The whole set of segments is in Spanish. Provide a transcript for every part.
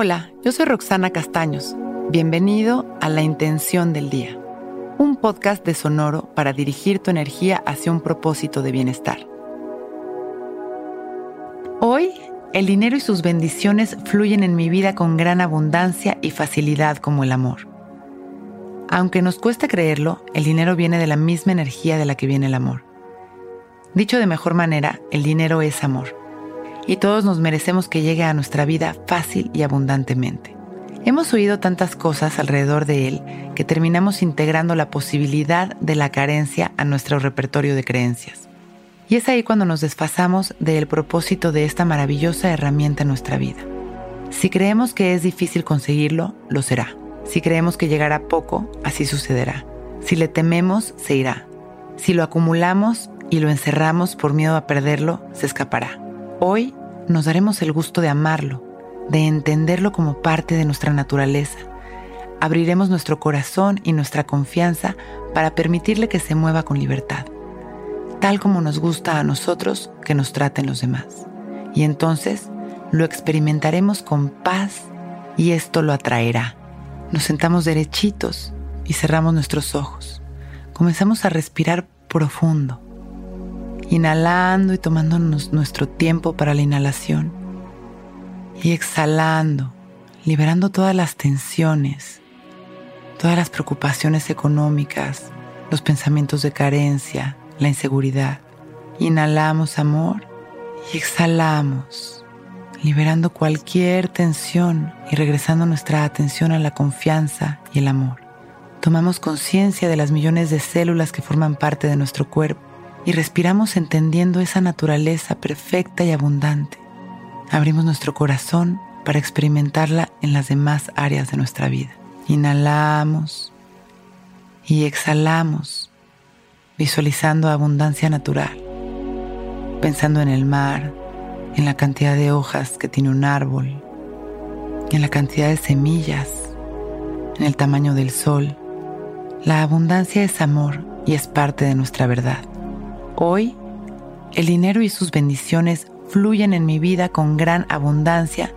Hola, yo soy Roxana Castaños. Bienvenido a La Intención del Día, un podcast de Sonoro para dirigir tu energía hacia un propósito de bienestar. Hoy, el dinero y sus bendiciones fluyen en mi vida con gran abundancia y facilidad como el amor. Aunque nos cueste creerlo, el dinero viene de la misma energía de la que viene el amor. Dicho de mejor manera, el dinero es amor y todos nos merecemos que llegue a nuestra vida fácil y abundantemente. Hemos oído tantas cosas alrededor de él que terminamos integrando la posibilidad de la carencia a nuestro repertorio de creencias. Y es ahí cuando nos desfasamos del propósito de esta maravillosa herramienta en nuestra vida. Si creemos que es difícil conseguirlo, lo será. Si creemos que llegará poco, así sucederá. Si le tememos, se irá. Si lo acumulamos y lo encerramos por miedo a perderlo, se escapará. Hoy nos daremos el gusto de amarlo, de entenderlo como parte de nuestra naturaleza. Abriremos nuestro corazón y nuestra confianza para permitirle que se mueva con libertad, tal como nos gusta a nosotros que nos traten los demás. Y entonces lo experimentaremos con paz y esto lo atraerá. Nos sentamos derechitos y cerramos nuestros ojos. Comenzamos a respirar profundo inhalando y tomándonos nuestro tiempo para la inhalación y exhalando, liberando todas las tensiones, todas las preocupaciones económicas, los pensamientos de carencia, la inseguridad. Inhalamos amor y exhalamos, liberando cualquier tensión y regresando nuestra atención a la confianza y el amor. Tomamos conciencia de las millones de células que forman parte de nuestro cuerpo y respiramos entendiendo esa naturaleza perfecta y abundante. Abrimos nuestro corazón para experimentarla en las demás áreas de nuestra vida. Inhalamos y exhalamos, visualizando abundancia natural, pensando en el mar, en la cantidad de hojas que tiene un árbol, en la cantidad de semillas, en el tamaño del sol. La abundancia es amor y es parte de nuestra verdad. Hoy, el dinero y sus bendiciones fluyen en mi vida con gran abundancia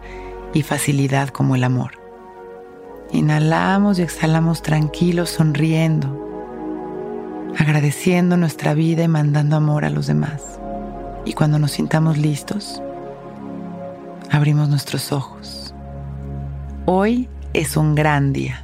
y facilidad como el amor. Inhalamos y exhalamos tranquilos, sonriendo, agradeciendo nuestra vida y mandando amor a los demás. Y cuando nos sintamos listos, abrimos nuestros ojos. Hoy es un gran día.